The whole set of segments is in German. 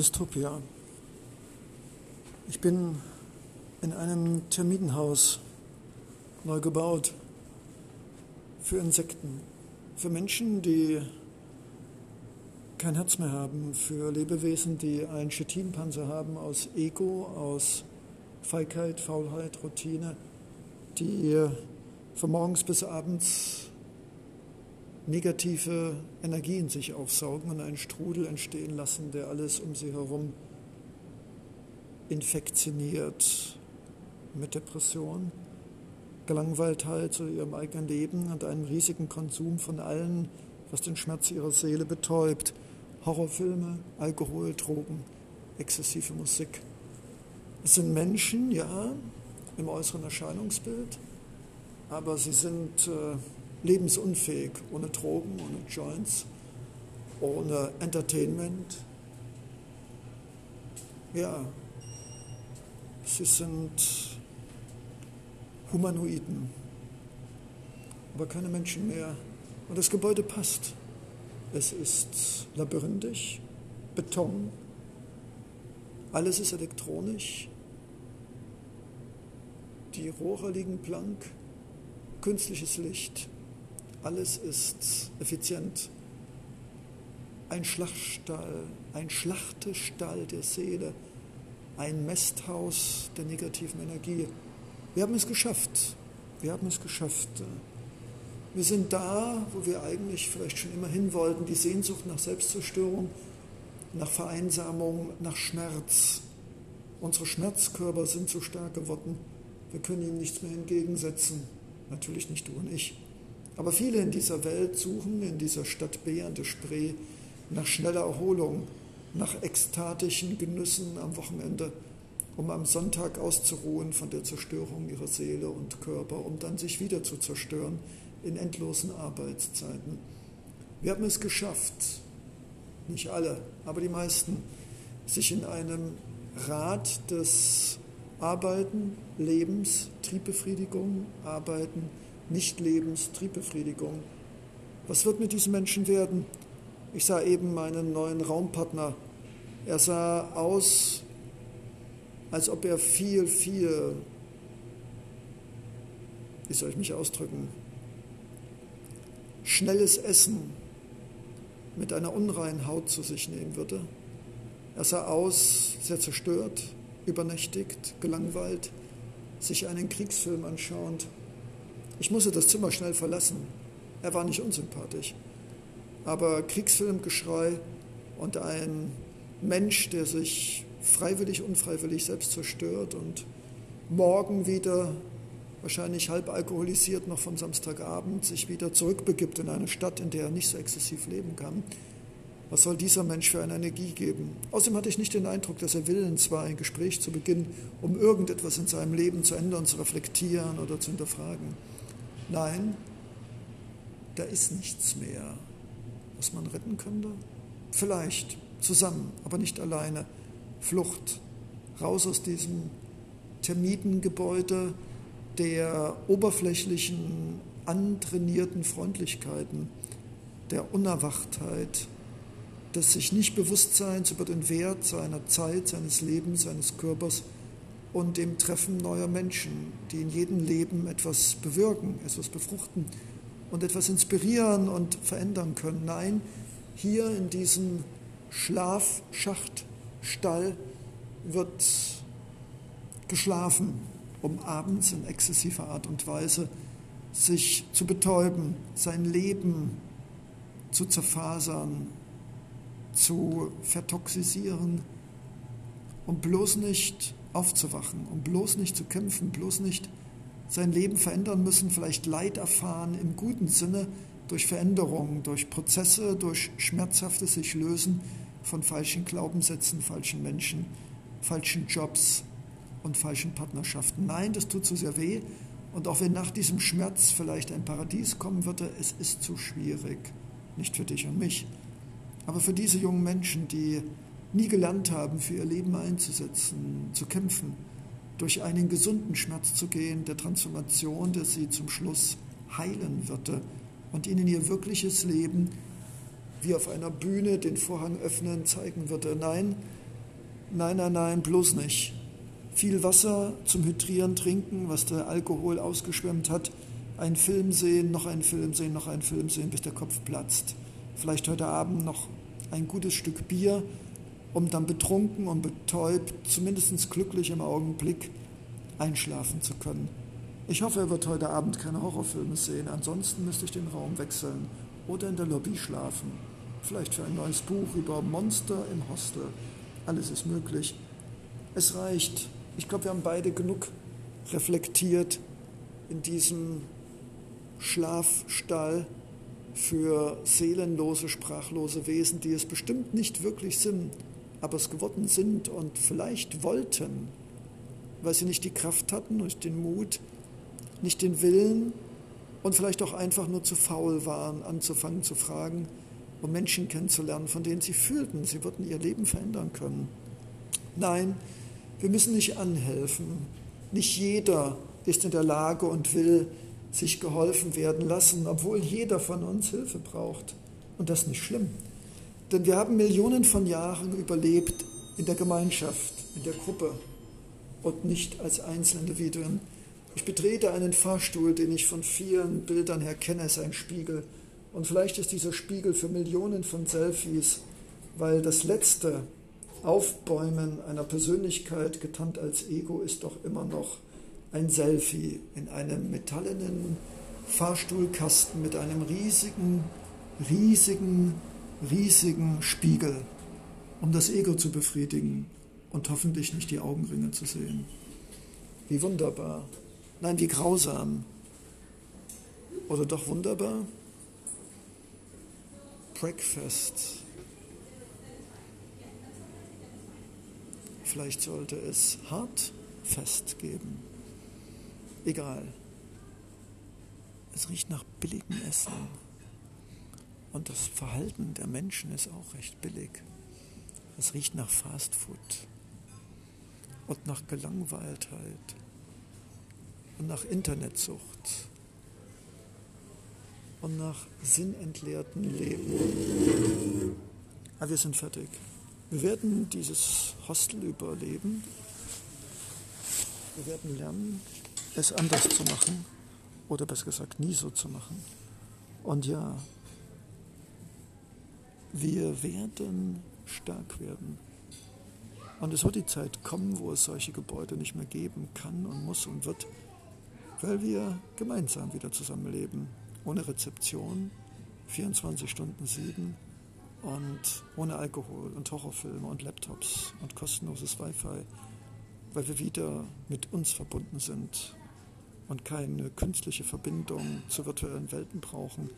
Dystopia. Ich bin in einem Termitenhaus neu gebaut für Insekten, für Menschen, die kein Herz mehr haben, für Lebewesen, die einen Chitinpanzer haben aus Ego, aus Feigheit, Faulheit, Routine, die von morgens bis abends negative Energie in sich aufsaugen und einen Strudel entstehen lassen, der alles um sie herum infektioniert mit Depression, Gelangweiltheit zu ihrem eigenen Leben und einem riesigen Konsum von allen, was den Schmerz ihrer Seele betäubt. Horrorfilme, Alkohol, Drogen, exzessive Musik. Es sind Menschen, ja, im äußeren Erscheinungsbild, aber sie sind äh, lebensunfähig, ohne Drogen, ohne Joints, ohne Entertainment. Ja, sie sind Humanoiden, aber keine Menschen mehr. Und das Gebäude passt. Es ist labyrinthisch, Beton, alles ist elektronisch, die Rohre liegen blank, künstliches Licht, alles ist effizient. Ein Schlachtstall, ein Schlachtestall der Seele, ein Mesthaus der negativen Energie. Wir haben es geschafft. Wir haben es geschafft. Wir sind da, wo wir eigentlich vielleicht schon immer hin wollten, die Sehnsucht nach Selbstzerstörung, nach Vereinsamung, nach Schmerz. Unsere Schmerzkörper sind so stark geworden, wir können ihm nichts mehr entgegensetzen. Natürlich nicht du und ich. Aber viele in dieser Welt suchen in dieser Stadt B an der Spree nach schneller Erholung, nach ekstatischen Genüssen am Wochenende, um am Sonntag auszuruhen von der Zerstörung ihrer Seele und Körper, um dann sich wieder zu zerstören in endlosen Arbeitszeiten. Wir haben es geschafft, nicht alle, aber die meisten, sich in einem Rad des Arbeiten, Lebens, Triebbefriedigung, Arbeiten, nicht-Lebens, Triebbefriedigung. Was wird mit diesen Menschen werden? Ich sah eben meinen neuen Raumpartner. Er sah aus, als ob er viel, viel, wie soll ich mich ausdrücken, schnelles Essen mit einer unreinen Haut zu sich nehmen würde. Er sah aus, sehr zerstört, übernächtigt, gelangweilt, sich einen Kriegsfilm anschauend. Ich musste das Zimmer schnell verlassen. Er war nicht unsympathisch. Aber Kriegsfilmgeschrei und ein Mensch, der sich freiwillig, unfreiwillig selbst zerstört und morgen wieder wahrscheinlich halb alkoholisiert noch vom Samstagabend sich wieder zurückbegibt in eine Stadt, in der er nicht so exzessiv leben kann. Was soll dieser Mensch für eine Energie geben? Außerdem hatte ich nicht den Eindruck, dass er willens war, ein Gespräch zu beginnen, um irgendetwas in seinem Leben zu ändern, zu reflektieren oder zu hinterfragen. Nein, da ist nichts mehr, was man retten könnte. Vielleicht zusammen, aber nicht alleine. Flucht, raus aus diesem Termitengebäude der oberflächlichen, antrainierten Freundlichkeiten, der Unerwachtheit, des sich nicht Bewusstseins über den Wert seiner Zeit, seines Lebens, seines Körpers und dem Treffen neuer Menschen, die in jedem Leben etwas bewirken, etwas befruchten und etwas inspirieren und verändern können. Nein, hier in diesem Schlafschachtstall wird geschlafen, um abends in exzessiver Art und Weise sich zu betäuben, sein Leben zu zerfasern, zu vertoxisieren, um bloß nicht aufzuwachen, um bloß nicht zu kämpfen, bloß nicht sein Leben verändern müssen, vielleicht Leid erfahren im guten Sinne durch Veränderungen, durch Prozesse, durch schmerzhaftes sich lösen von falschen Glaubenssätzen, falschen Menschen, falschen Jobs und falschen Partnerschaften. Nein, das tut zu sehr weh. Und auch wenn nach diesem Schmerz vielleicht ein Paradies kommen würde, es ist zu schwierig. Nicht für dich und mich, aber für diese jungen Menschen, die nie gelernt haben, für ihr Leben einzusetzen, zu kämpfen, durch einen gesunden Schmerz zu gehen, der Transformation, der sie zum Schluss heilen würde und ihnen ihr wirkliches Leben wie auf einer Bühne den Vorhang öffnen, zeigen würde. Nein, Nein, nein, nein, bloß nicht. Viel Wasser zum Hydrieren trinken, was der Alkohol ausgeschwemmt hat. Einen Film sehen, noch einen Film sehen, noch einen Film sehen, bis der Kopf platzt. Vielleicht heute Abend noch ein gutes Stück Bier, um dann betrunken und betäubt, zumindest glücklich im Augenblick, einschlafen zu können. Ich hoffe, er wird heute Abend keine Horrorfilme sehen. Ansonsten müsste ich den Raum wechseln oder in der Lobby schlafen. Vielleicht für ein neues Buch über Monster im Hostel. Alles ist möglich. Es reicht. Ich glaube, wir haben beide genug reflektiert in diesem Schlafstall für seelenlose, sprachlose Wesen, die es bestimmt nicht wirklich sind, aber es geworden sind und vielleicht wollten, weil sie nicht die Kraft hatten, nicht den Mut, nicht den Willen und vielleicht auch einfach nur zu faul waren, anzufangen zu fragen, um Menschen kennenzulernen, von denen sie fühlten, sie würden ihr Leben verändern können. Nein, wir müssen nicht anhelfen. Nicht jeder ist in der Lage und will sich geholfen werden lassen, obwohl jeder von uns Hilfe braucht. Und das ist nicht schlimm. Denn wir haben Millionen von Jahren überlebt in der Gemeinschaft, in der Gruppe und nicht als Einzelindividuen. Ich betrete einen Fahrstuhl, den ich von vielen Bildern her kenne, ist ein Spiegel. Und vielleicht ist dieser Spiegel für Millionen von Selfies, weil das letzte Aufbäumen einer Persönlichkeit, getarnt als Ego, ist doch immer noch ein Selfie in einem metallenen Fahrstuhlkasten mit einem riesigen, riesigen, riesigen Spiegel, um das Ego zu befriedigen und hoffentlich nicht die Augenringe zu sehen. Wie wunderbar. Nein, wie grausam. Oder doch wunderbar? Breakfast. Vielleicht sollte es hart fest geben. Egal. Es riecht nach billigem Essen. Und das Verhalten der Menschen ist auch recht billig. Es riecht nach Fastfood und nach Gelangweiltheit und nach Internetsucht und nach sinnentleerten Leben. Aber wir sind fertig. Wir werden dieses Hostel überleben. Wir werden lernen, es anders zu machen oder besser gesagt nie so zu machen. Und ja, wir werden stark werden. Und es wird die Zeit kommen, wo es solche Gebäude nicht mehr geben kann und muss und wird, weil wir gemeinsam wieder zusammenleben. Ohne Rezeption, 24 Stunden sieben und ohne Alkohol und Horrorfilme und Laptops und kostenloses Wi-Fi, weil wir wieder mit uns verbunden sind und keine künstliche Verbindung zu virtuellen Welten brauchen,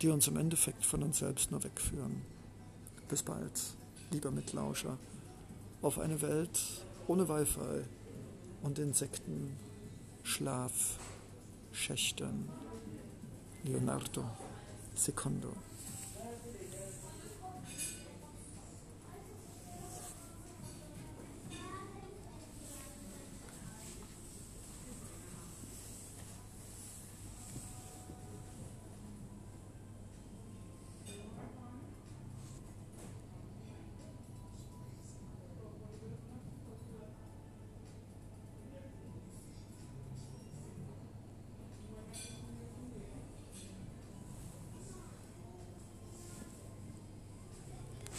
die uns im Endeffekt von uns selbst nur wegführen. Bis bald, lieber Mitlauscher auf eine Welt ohne Wi-Fi und Insekten, Schlaf, Schächtern. Leonardo Secondo.